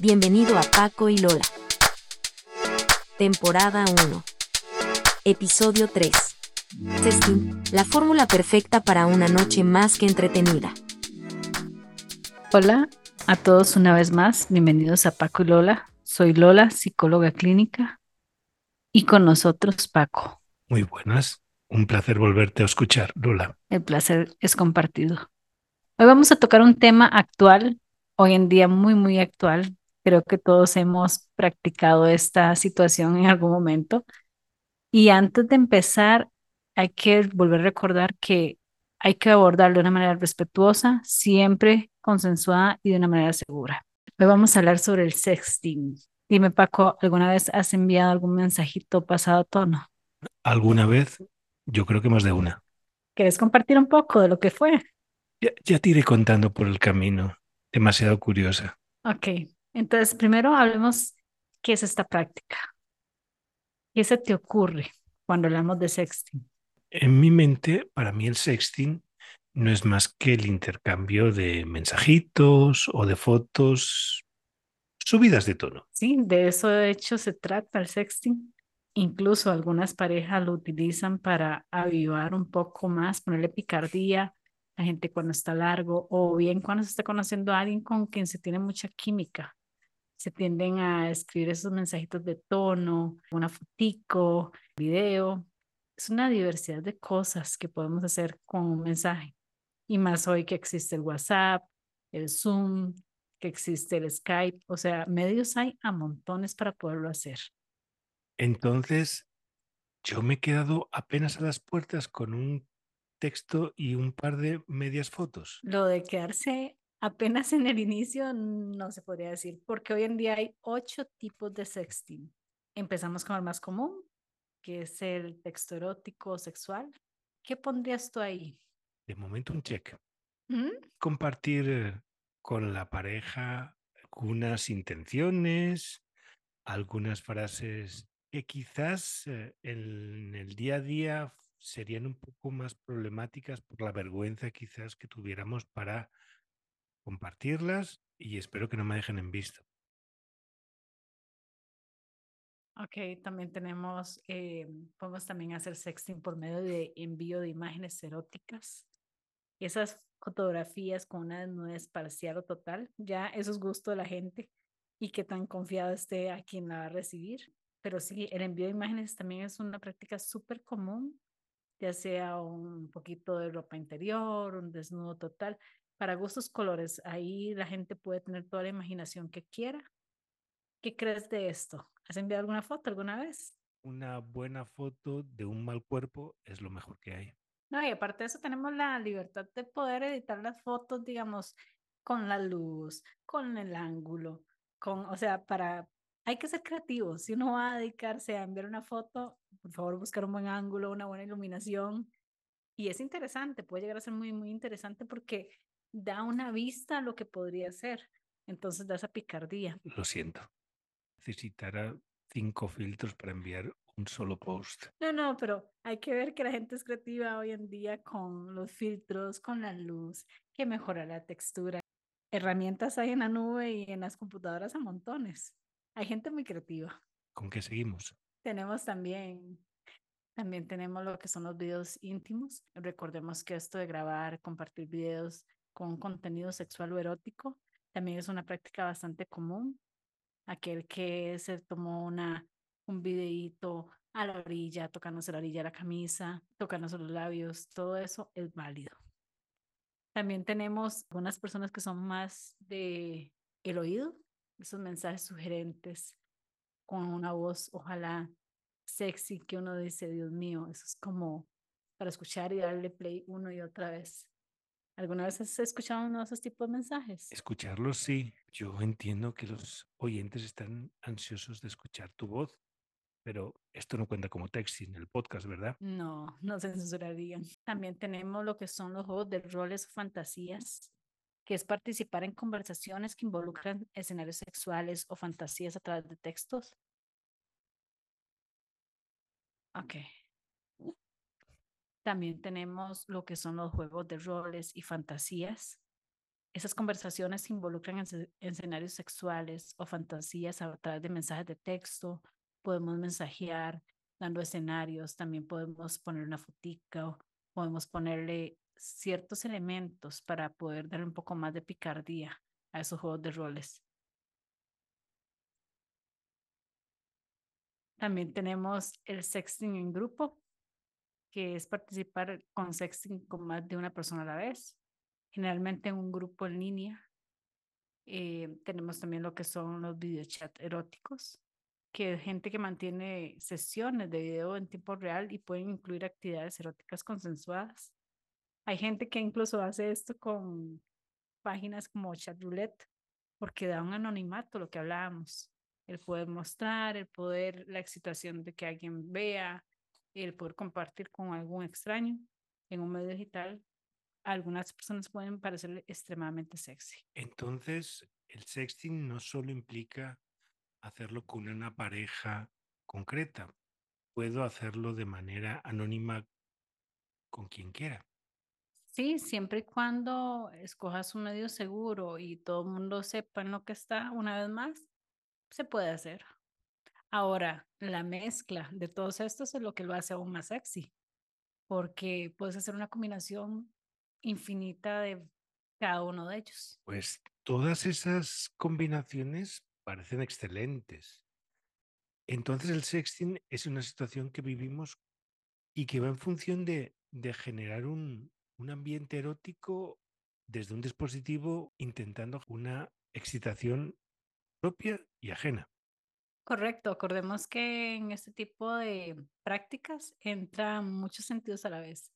Bienvenido a Paco y Lola. Temporada 1. Episodio 3. Sexting, la fórmula perfecta para una noche más que entretenida. Hola a todos una vez más, bienvenidos a Paco y Lola. Soy Lola, psicóloga clínica, y con nosotros Paco. Muy buenas, un placer volverte a escuchar, Lola. El placer es compartido. Hoy vamos a tocar un tema actual, hoy en día muy, muy actual. Creo que todos hemos practicado esta situación en algún momento. Y antes de empezar, hay que volver a recordar que hay que abordarlo de una manera respetuosa, siempre consensuada y de una manera segura. Hoy vamos a hablar sobre el sexting. Dime, Paco, ¿alguna vez has enviado algún mensajito pasado a tono? ¿Alguna vez? Yo creo que más de una. ¿Quieres compartir un poco de lo que fue? Ya, ya te iré contando por el camino. Demasiado curiosa. Ok, entonces primero hablemos qué es esta práctica. ¿Qué se te ocurre cuando hablamos de sexting? En mi mente, para mí el sexting no es más que el intercambio de mensajitos o de fotos subidas de tono. Sí, de eso de hecho se trata el sexting. Incluso algunas parejas lo utilizan para avivar un poco más, ponerle picardía a gente cuando está largo o bien cuando se está conociendo a alguien con quien se tiene mucha química. Se tienden a escribir esos mensajitos de tono, una fotico, video. Es una diversidad de cosas que podemos hacer con un mensaje. Y más hoy que existe el WhatsApp, el Zoom, que existe el Skype. O sea, medios hay a montones para poderlo hacer. Entonces, yo me he quedado apenas a las puertas con un texto y un par de medias fotos. Lo de quedarse apenas en el inicio no se podría decir, porque hoy en día hay ocho tipos de sexting. Empezamos con el más común, que es el texto erótico o sexual. ¿Qué pondrías tú ahí? De momento un check. ¿Mm? Compartir eh, con la pareja algunas intenciones, algunas frases que quizás eh, en el día a día serían un poco más problemáticas por la vergüenza quizás que tuviéramos para compartirlas y espero que no me dejen en visto. Ok, también tenemos, eh, podemos también hacer sexting por medio de envío de imágenes eróticas. Esas fotografías con una desnudez parcial o total, ya eso es gusto de la gente y qué tan confiado esté a quien la va a recibir. Pero sí, el envío de imágenes también es una práctica súper común, ya sea un poquito de ropa interior, un desnudo total, para gustos colores. Ahí la gente puede tener toda la imaginación que quiera. ¿Qué crees de esto? ¿Has enviado alguna foto alguna vez? Una buena foto de un mal cuerpo es lo mejor que hay. No, y aparte de eso tenemos la libertad de poder editar las fotos, digamos, con la luz, con el ángulo, con, o sea, para, hay que ser creativos. Si uno va a dedicarse a enviar una foto, por favor, buscar un buen ángulo, una buena iluminación. Y es interesante, puede llegar a ser muy, muy interesante porque da una vista a lo que podría ser. Entonces da esa picardía. Lo siento. Necesitará cinco filtros para enviar un solo post. No, no, pero hay que ver que la gente es creativa hoy en día con los filtros, con la luz, que mejora la textura. Herramientas hay en la nube y en las computadoras a montones. Hay gente muy creativa. ¿Con qué seguimos? Tenemos también, también tenemos lo que son los videos íntimos. Recordemos que esto de grabar, compartir videos con contenido sexual o erótico también es una práctica bastante común. Aquel que se tomó una, un videíto a la orilla, tocándose la orilla de la camisa, tocándose los labios, todo eso es válido. También tenemos algunas personas que son más de el oído, esos mensajes sugerentes con una voz, ojalá sexy, que uno dice, Dios mío, eso es como para escuchar y darle play uno y otra vez. ¿Alguna vez has escuchado uno de esos tipos de mensajes? Escucharlos, sí. Yo entiendo que los oyentes están ansiosos de escuchar tu voz, pero esto no cuenta como texting, el podcast, ¿verdad? No, no se censurarían. También tenemos lo que son los juegos de roles o fantasías, que es participar en conversaciones que involucran escenarios sexuales o fantasías a través de textos. Ok. También tenemos lo que son los juegos de roles y fantasías, Esas conversaciones se involucran en escenarios sexuales o fantasías a través de mensajes de texto. Podemos mensajear dando escenarios, también podemos poner una fotica o podemos ponerle ciertos elementos para poder darle un poco más de picardía a esos juegos de roles. También tenemos el sexting en grupo, que es participar con sexting con más de una persona a la vez, generalmente en un grupo en línea. Eh, tenemos también lo que son los videochats eróticos, que es gente que mantiene sesiones de video en tiempo real y pueden incluir actividades eróticas consensuadas. Hay gente que incluso hace esto con páginas como Chat Roulette, porque da un anonimato, lo que hablábamos el poder mostrar, el poder, la excitación de que alguien vea, el poder compartir con algún extraño en un medio digital, algunas personas pueden parecer extremadamente sexy. Entonces, el sexting no solo implica hacerlo con una pareja concreta, puedo hacerlo de manera anónima con quien quiera. Sí, siempre y cuando escojas un medio seguro y todo el mundo sepa en lo que está, una vez más, se puede hacer. Ahora, la mezcla de todos estos es lo que lo hace aún más sexy, porque puedes hacer una combinación infinita de cada uno de ellos. Pues todas esas combinaciones parecen excelentes. Entonces el sexting es una situación que vivimos y que va en función de, generar un, un ambiente erótico desde un dispositivo intentando una excitación propia y ajena. Correcto, acordemos que en este tipo de prácticas entran muchos sentidos a la vez.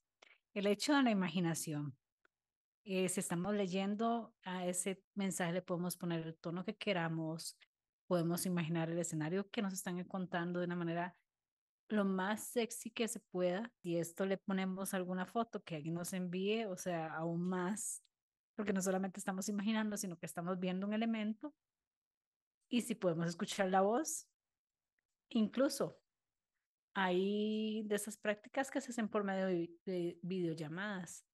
El hecho de la imaginación. Eh, si estamos leyendo a ese mensaje, le podemos poner el tono que queramos, podemos imaginar el escenario que nos están contando de una manera lo más sexy que se pueda. Y esto le ponemos alguna foto que alguien nos envíe, o sea, aún más, porque no solamente estamos imaginando, sino que estamos viendo un elemento y si podemos escuchar la voz. Incluso hay de esas prácticas que se hacen por medio de, videollamadas.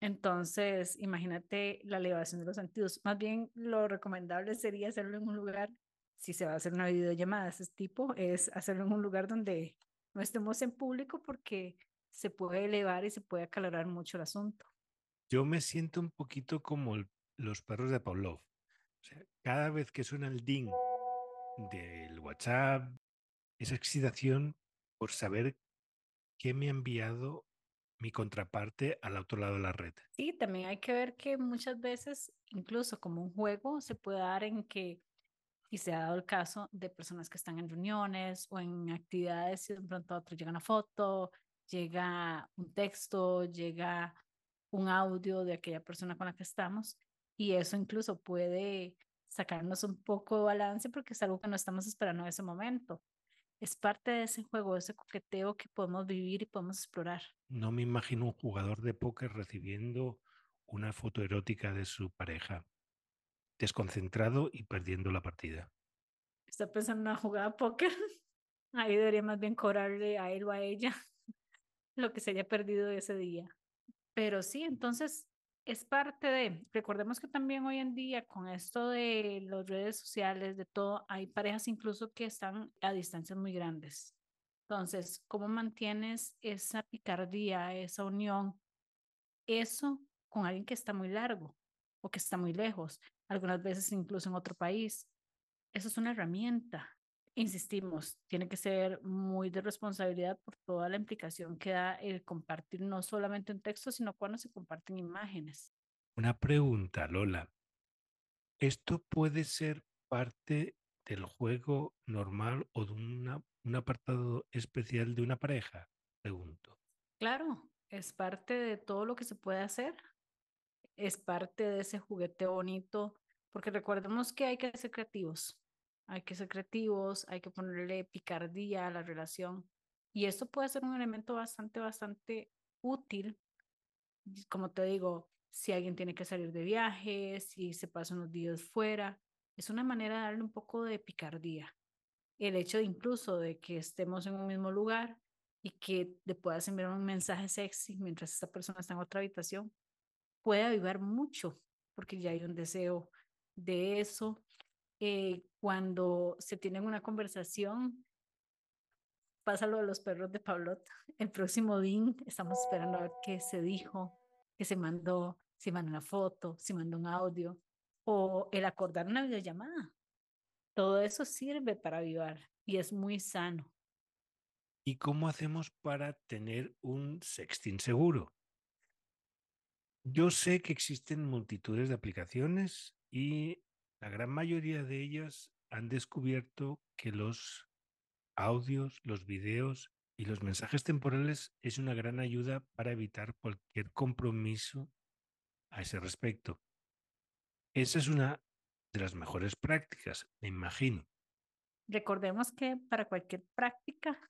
Entonces, imagínate la elevación de los sentidos. Más bien, lo recomendable sería hacerlo en un lugar, si se va a hacer una videollamada de ese tipo, es hacerlo en un lugar donde no estemos en público porque se puede elevar y se puede acalorar mucho el asunto. Yo me siento un poquito como los perros de Pavlov cada vez que suena el ding del WhatsApp, esa excitación por saber qué me ha enviado mi contraparte al otro lado de la red. Sí, también hay que ver que muchas veces, incluso como un juego, se puede dar en que, y se ha dado el caso de personas que están en reuniones o en actividades y de pronto a otro llega una foto, llega un texto, llega un audio de aquella persona con la que estamos y eso incluso puede sacarnos un poco de balance porque es algo que no estamos esperando en ese momento. Es parte de ese juego, de ese coqueteo que podemos vivir y podemos explorar. No me imagino un jugador de póker recibiendo una foto erótica de su pareja, desconcentrado y perdiendo la partida. Está pensando en una jugada de póker. Ahí debería más bien cobrarle a él o a ella lo que se haya perdido ese día. Pero sí, entonces es parte de, recordemos que también hoy en día con esto de las redes sociales, de todo, hay parejas incluso que están a distancias muy grandes. Entonces, ¿cómo mantienes esa picardía, esa unión? Eso con alguien que está muy largo o que está muy lejos, algunas veces incluso en otro país. Eso es una herramienta. Insistimos, tiene que ser muy de responsabilidad por toda la implicación que da el compartir no solamente un texto, sino cuando se comparten imágenes. Una pregunta, Lola. ¿Esto puede ser parte del juego normal o de un apartado especial de una pareja? Pregunto. Claro, es parte de todo lo que se puede hacer. Es parte de ese juguete bonito, porque recordemos que hay que ser creativos hay que ser creativos, hay que ponerle picardía a la relación. Y esto puede ser un elemento bastante, bastante útil. Como te digo, si alguien tiene que salir de viaje, si se pasa unos días fuera, es una manera de darle un poco de picardía. El hecho de incluso de que estemos en un mismo lugar y que le puedas enviar un mensaje sexy mientras esta persona está en otra habitación, puede avivar mucho porque ya hay un deseo de eso. Eh, cuando se tienen una conversación, pasa lo de los perros de Pablot. El próximo DIN, estamos esperando a ver qué se dijo, qué se mandó, si mandó una foto, si mandó un audio, o el acordar una videollamada. Todo eso sirve para avivar y es muy sano. ¿Y cómo hacemos para tener un sexting seguro? Yo sé que existen multitudes de aplicaciones y la gran mayoría de ellas han descubierto que los audios, los videos y los mensajes temporales es una gran ayuda para evitar cualquier compromiso a ese respecto. Esa es una de las mejores prácticas, me imagino. Recordemos que para cualquier práctica,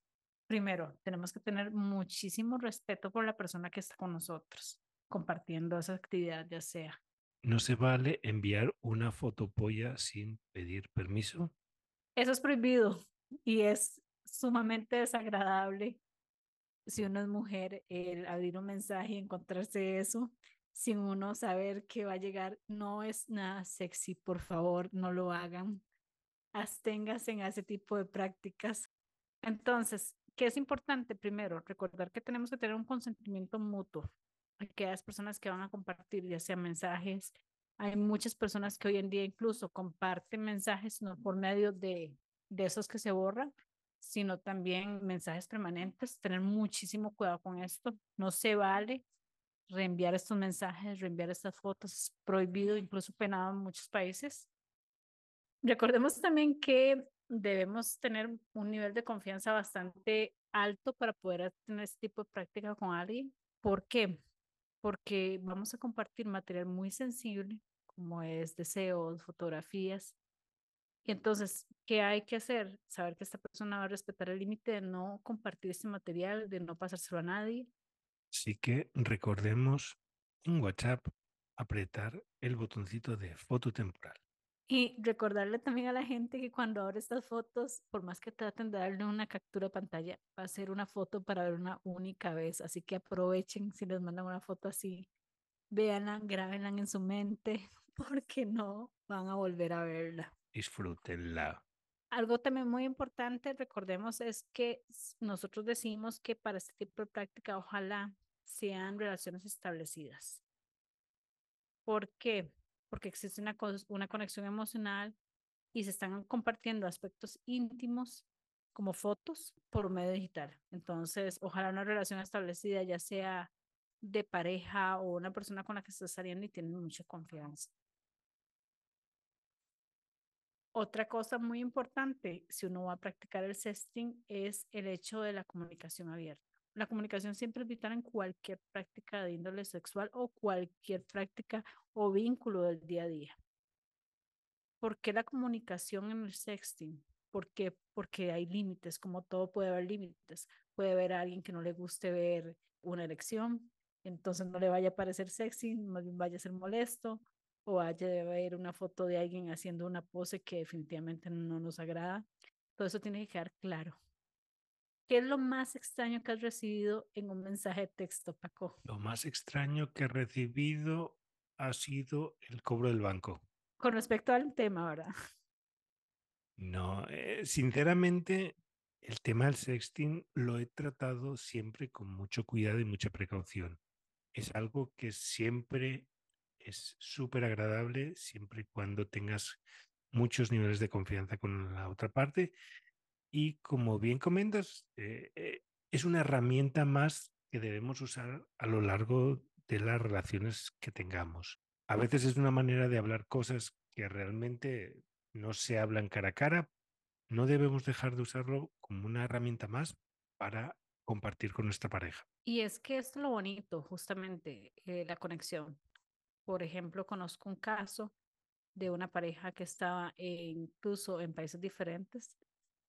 primero, tenemos que tener muchísimo respeto por la persona que está con nosotros, compartiendo esa actividad, ya sea. ¿No se vale enviar una fotopolla sin pedir permiso? Eso es prohibido y es sumamente desagradable si uno es mujer, el abrir un mensaje y encontrarse eso sin uno saber que va a llegar, no es nada sexy, por favor, no lo hagan. Absténganse en ese tipo de prácticas. Entonces, ¿qué es importante? Primero, recordar que tenemos que tener un consentimiento mutuo. Aquellas personas que van a compartir, ya sea mensajes, hay muchas personas que hoy en día incluso comparten mensajes no por medio de, de esos que se borran, sino también mensajes permanentes. Tener muchísimo cuidado con esto. No se vale reenviar estos mensajes, reenviar estas fotos, es prohibido, incluso penado en muchos países. Recordemos también que debemos tener un nivel de confianza bastante alto para poder tener este tipo de práctica con alguien. ¿Por qué? Porque vamos a compartir material muy sensible, como es deseos, fotografías. Y entonces, ¿qué hay que hacer? Saber que esta persona va a respetar el límite de no compartir este material, de no pasárselo a nadie, Así que recordemos en WhatsApp apretar el botoncito de foto temporal. Y recordarle también a la gente que cuando abre estas fotos, por más que traten de darle una captura de pantalla, va a ser una foto para ver una única vez. Así que aprovechen si les mandan una foto así, véanla, grábenla en su mente, porque no van a volver a verla. Disfrútenla. Algo también muy importante, recordemos, es que nosotros decimos que para este tipo de práctica, ojalá sean relaciones establecidas. ¿Por qué? Porque existe una, una conexión emocional y se están compartiendo aspectos íntimos como fotos por medio digital. Entonces, ojalá una relación establecida, ya sea de pareja o una persona con la que estás saliendo y tienen mucha confianza. Otra cosa muy importante, si uno va a practicar el sexting, es el hecho de la comunicación abierta. La comunicación siempre es vital en cualquier práctica de índole sexual o cualquier práctica o vínculo del día a día. ¿Por qué la comunicación en el sexting? ¿Por? Porque hay límites, como todo puede haber límites. Puede haber alguien que no le guste ver una erección, entonces no le vaya a parecer sexy, más bien vaya a ser molesto, o haya de ver una foto de alguien haciendo una pose que definitivamente no nos agrada. Todo eso tiene que quedar claro. ¿Qué es lo más extraño que has recibido en un mensaje de texto, Paco? Lo más extraño que he recibido ha sido el cobro del banco. Con respecto al tema, ¿verdad? No, eh, sinceramente, el tema del sexting lo he tratado siempre con mucho cuidado y mucha precaución. Es algo que siempre es súper agradable, siempre y cuando tengas muchos niveles de confianza con la otra parte y como bien comentas, eh, eh, es una herramienta más que debemos usar a lo largo de las relaciones que tengamos. A veces es una manera de hablar cosas que realmente no se hablan cara a cara. No debemos dejar de usarlo como una herramienta más para compartir con nuestra pareja. Y es que es lo bonito, justamente, eh, la conexión. Por ejemplo, conozco un caso de una pareja que estaba incluso en países diferentes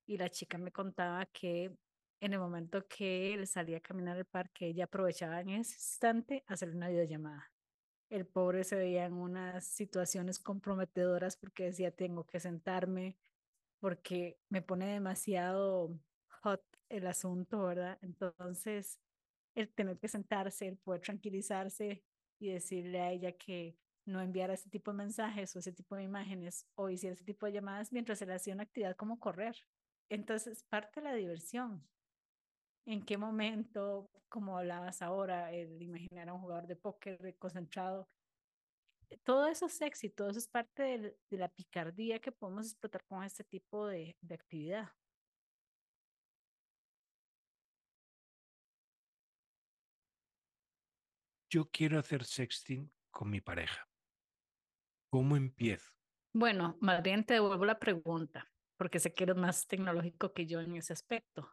y la chica me contaba que en el momento que él salía a caminar al parque, ella aprovechaba en ese instante hacer una videollamada. El pobre se veía en unas situaciones comprometedoras porque decía, tengo que sentarme, porque me pone demasiado hot el asunto, ¿verdad? Entonces, el tener que sentarse, el poder tranquilizarse y decirle a ella que no enviara ese tipo de mensajes o ese tipo de imágenes o hiciera ese tipo de llamadas mientras él hacía una actividad como correr. Entonces, parte de la diversión. ¿En qué momento, como hablabas ahora, el imaginar a un jugador de póker concentrado? Todo eso es sexy, todo eso es parte de, de la picardía que podemos explotar con este tipo de, de actividad. Yo quiero hacer sexting con mi pareja. ¿Cómo empiezo? Bueno, más bien te devuelvo la pregunta, porque sé que eres más tecnológico que yo en ese aspecto.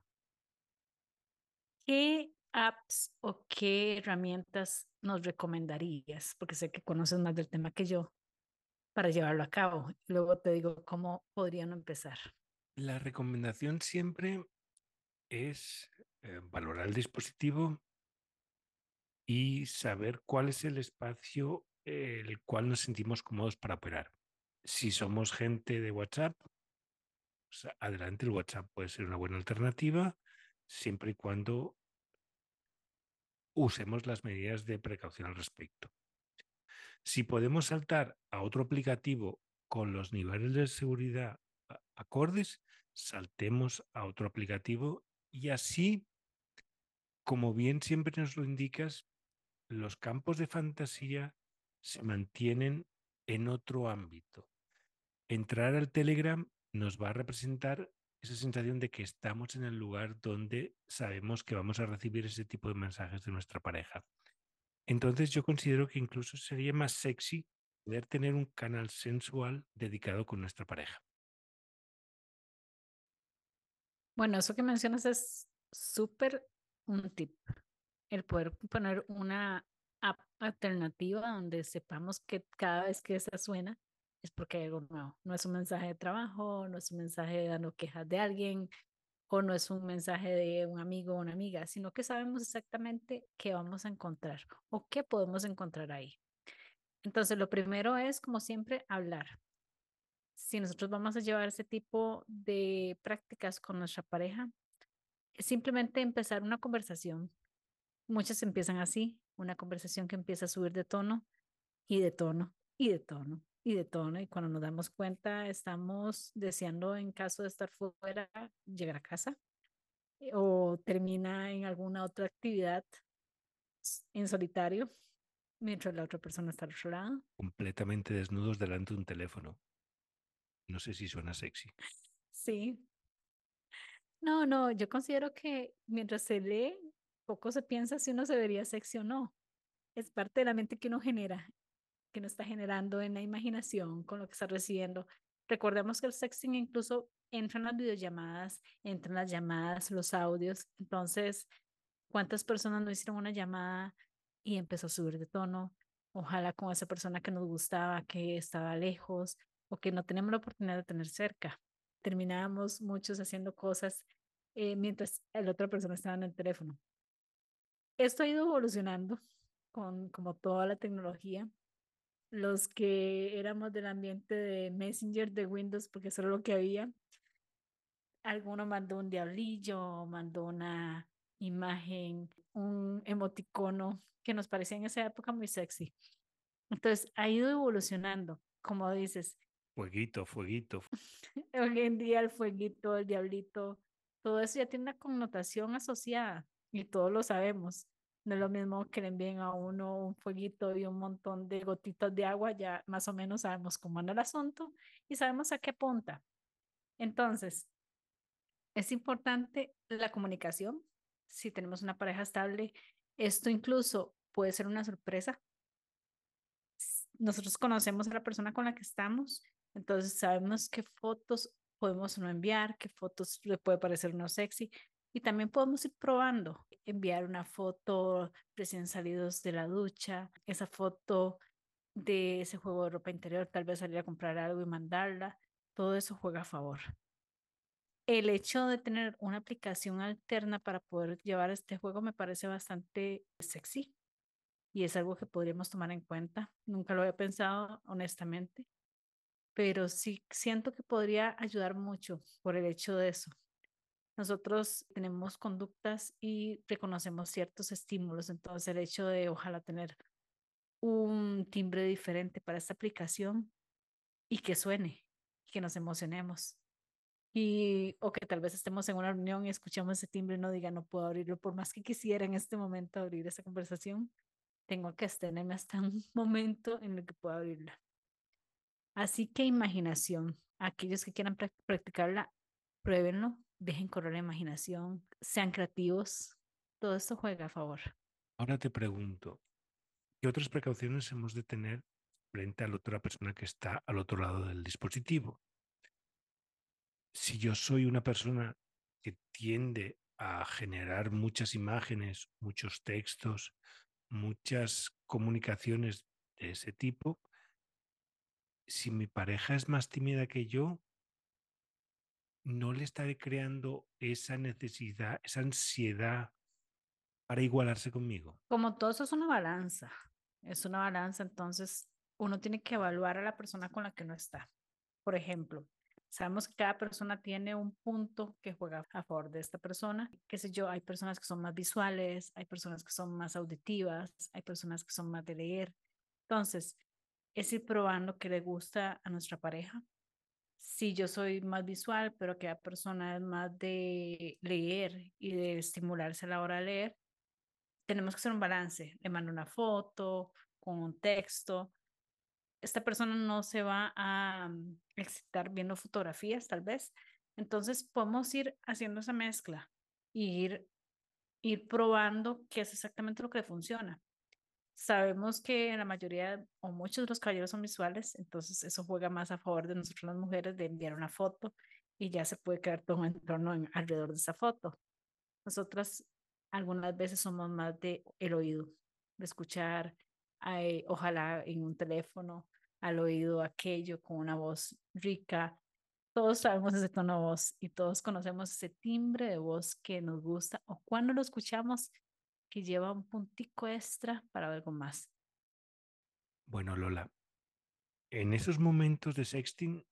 ¿Qué apps o qué herramientas nos recomendarías? Porque sé que conoces más del tema que yo para llevarlo a cabo. Luego te digo cómo podrían empezar. La recomendación siempre es eh, valorar el dispositivo y saber cuál es el espacio el cual nos sentimos cómodos para operar. Si somos gente de WhatsApp, pues adelante, el WhatsApp puede ser una buena alternativa siempre y cuando usemos las medidas de precaución al respecto. Si podemos saltar a otro aplicativo con los niveles de seguridad acordes, saltemos a otro aplicativo y así, como bien siempre nos lo indicas, los campos de fantasía se mantienen en otro ámbito. Entrar al Telegram nos va a representar esa sensación de que estamos en el lugar donde sabemos que vamos a recibir ese tipo de mensajes de nuestra pareja. Entonces yo considero que incluso sería más sexy poder tener un canal sensual dedicado con nuestra pareja. Bueno, eso que mencionas es súper un tip. El poder poner una app alternativa donde sepamos que cada vez que esa suena es porque algo nuevo. No es un mensaje de trabajo, no es un mensaje dando quejas de alguien o no es un mensaje de un amigo o una amiga, sino que sabemos exactamente qué vamos a encontrar o qué podemos encontrar ahí. Entonces, lo primero es, como siempre, hablar. Si nosotros vamos a llevar ese tipo de prácticas con nuestra pareja, es simplemente empezar una conversación. Muchas empiezan así, una conversación que empieza a subir de tono y de tono y de tono y de tono. Y cuando nos damos cuenta, estamos deseando, en caso de estar fuera, llegar a casa eh, o termina en alguna otra actividad en solitario mientras la otra persona está al otro lado. Completamente desnudos delante de un teléfono. No sé si suena sexy. Sí. No, no, yo considero que mientras se lee, poco se piensa si uno se vería sexy o no. Es parte de la mente que uno genera, que uno está generando en la imaginación con lo que está recibiendo. Recordemos que el sexting incluso entra en las videollamadas, entra en las llamadas, los audios. Entonces, ¿cuántas personas no hicieron una llamada y empezó a subir de tono? Ojalá con esa persona que nos gustaba, que estaba lejos o que no tenemos la oportunidad de tener cerca. Terminábamos muchos haciendo cosas eh, mientras la otra persona estaba en el teléfono esto ha ido evolucionando con como toda la tecnología. Los que éramos del ambiente de Messenger de Windows, porque eso era lo que había, alguno mandó un diablillo, mandó una imagen, un emoticono que nos parecía en esa época muy sexy. Entonces ha ido evolucionando, como dices. Fueguito, fueguito. Hoy en día el fueguito, el diablito, todo eso ya tiene una connotación asociada y todos lo sabemos. No es lo mismo que le envíen a uno un fueguito y un montón de gotitas de agua, ya más o menos sabemos cómo anda el asunto y sabemos a qué punta. Entonces, es importante la comunicación. Si tenemos una pareja estable, esto incluso puede ser una sorpresa. Nosotros conocemos a la persona con la que estamos, entonces sabemos qué fotos podemos no enviar, qué fotos le puede parecer no sexy, y también podemos ir probando, enviar una foto recién salidos de la ducha, esa foto de ese juego de ropa interior, tal vez salir a comprar algo y mandarla, todo eso juega a favor. El hecho de tener una aplicación alterna para poder llevar este juego me parece bastante sexy y es algo que podríamos tomar en cuenta. Nunca lo había pensado, honestamente, pero sí siento que podría ayudar mucho por el hecho de eso, nosotros tenemos conductas y reconocemos ciertos estímulos. Entonces, el hecho de ojalá tener un timbre diferente para esta aplicación y que suene, que nos emocionemos. Y, o que tal vez estemos en una reunión y escuchamos ese timbre y no diga, no puedo abrirlo, por más que quisiera en este momento abrir esa conversación, tengo que abstenerme hasta un momento en el que pueda abrirla. Así que imaginación. Aquellos que quieran practicarla, pruébenlo, dejen correr la imaginación, sean creativos. Todo esto juega a favor. Ahora te pregunto, ¿qué otras precauciones hemos de tener frente a la otra persona que está al otro lado del dispositivo? Si yo soy una persona que tiende a generar muchas imágenes, muchos textos, muchas comunicaciones de ese tipo, si mi pareja es más tímida que yo, no le estaré creando esa necesidad, esa ansiedad para igualarse conmigo. Como todo eso es una balanza, es una balanza, entonces uno tiene que evaluar a la persona con la que no está. Por ejemplo, sabemos que cada persona tiene un punto que juega a favor de esta persona. Qué sé yo, hay personas que son más visuales, hay personas que son más auditivas, hay personas que son más de leer. Entonces, es ir probando qué le gusta a nuestra pareja. Si yo soy más visual, pero que la persona es más de leer y de estimularse a la hora de leer, tenemos que hacer un balance. Le mando una foto con un texto. Esta persona no se va a mm, excitar viendo fotografías, tal vez. Entonces podemos ir haciendo esa mezcla y ir, ir probando qué es exactamente lo que funciona. Sabemos que la mayoría o muchos de los caballeros son visuales, entonces eso juega más a favor de nosotros las mujeres de enviar una foto y ya se puede crear todo un entorno alrededor de esa foto. Nosotras algunas veces somos más de el oído, de escuchar, ojalá en un teléfono, al oído aquello con una voz rica. Todos sabemos ese tono de voz y todos conocemos ese timbre de voz que nos gusta o cuando lo escuchamos que lleva un puntico extra para algo más. Bueno, Lola, en esos momentos de sexting,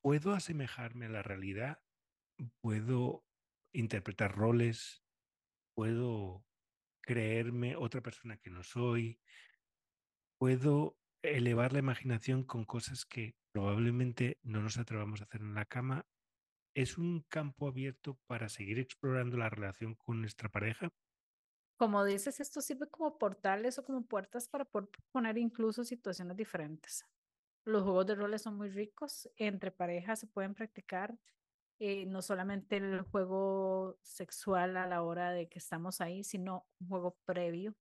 ¿puedo asemejarme a la realidad? ¿Puedo interpretar roles? ¿Puedo creerme otra persona que no soy? ¿Puedo elevar la imaginación con cosas que probablemente no nos atrevamos a hacer en la cama ¿es un campo abierto para seguir explorando la relación con nuestra pareja? Como dices, esto sirve como portales o como puertas para poner incluso situaciones diferentes. Los juegos de roles son muy ricos, entre parejas se pueden practicar eh, no solamente el juego sexual a la hora de que estamos ahí, sino un juego previo.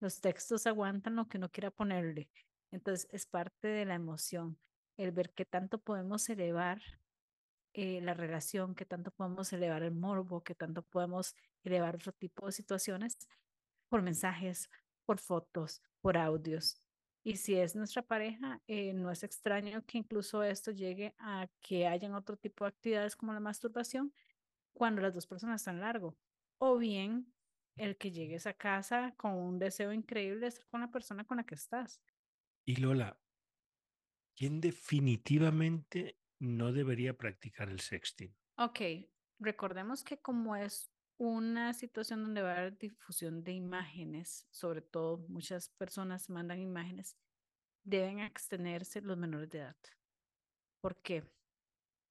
Los textos aguantan lo que uno quiera ponerle. Entonces es parte de la emoción, el ver qué tanto podemos elevar eh, la relación, que tanto podemos elevar el morbo, que tanto podemos elevar otro tipo de situaciones por mensajes, por fotos, por audios. Y si es nuestra pareja, eh, no es extraño que incluso esto llegue a que hayan otro tipo de actividades como la masturbación cuando las dos personas están largo. O bien el que llegues a casa con un deseo increíble de estar con la persona con la que estás. Y Lola, ¿quién definitivamente no debería practicar el sexting. Ok, recordemos que como es una situación donde va a haber difusión de imágenes, sobre todo muchas personas mandan imágenes, deben abstenerse los menores de edad. ¿Por qué?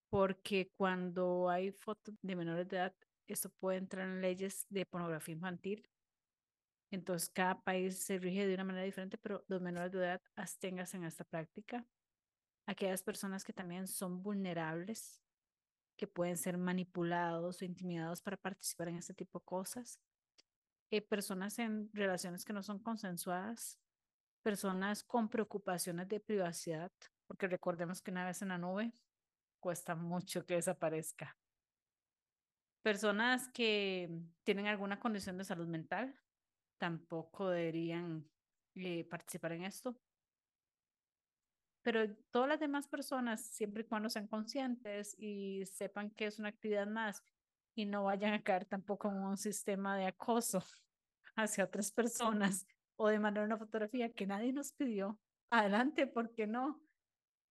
Porque cuando hay fotos de menores de edad, esto puede entrar en leyes de pornografía infantil. Entonces, cada país se rige de una manera diferente, pero los menores de edad absténganse en esta práctica aquellas personas que también son vulnerables, que pueden ser manipulados o intimidados para participar en este tipo de cosas, eh, personas en relaciones que no son consensuadas, personas con preocupaciones de privacidad, porque recordemos que una vez en la nube cuesta mucho que desaparezca. Personas que tienen alguna condición de salud mental tampoco deberían eh, participar en esto pero todas las demás personas, siempre y cuando sean conscientes y sepan que es una actividad más y no vayan a caer tampoco en un sistema de acoso hacia otras personas o de mandar una fotografía que nadie nos pidió, adelante, ¿por qué no?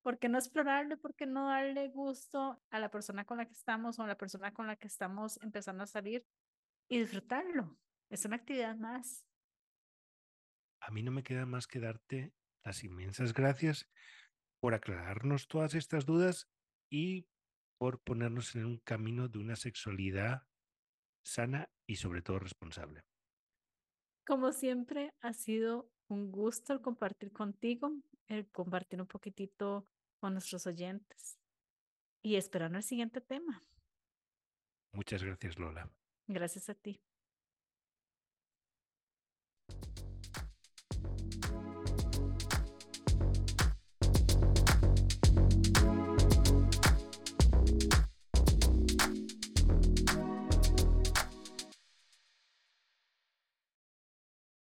¿Por qué no explorarle? ¿Por qué no darle gusto a la persona con la que estamos o a la persona con la que estamos empezando a salir y disfrutarlo? Es una actividad más. a mí no me queda más que darte las inmensas gracias por aclararnos todas estas dudas y por ponernos en un camino de una sexualidad sana y sobre todo responsable. Como siempre, ha sido un gusto el compartir contigo, el compartir un poquitito con nuestros oyentes y esperando el siguiente tema. Muchas gracias, Lola. Gracias a ti.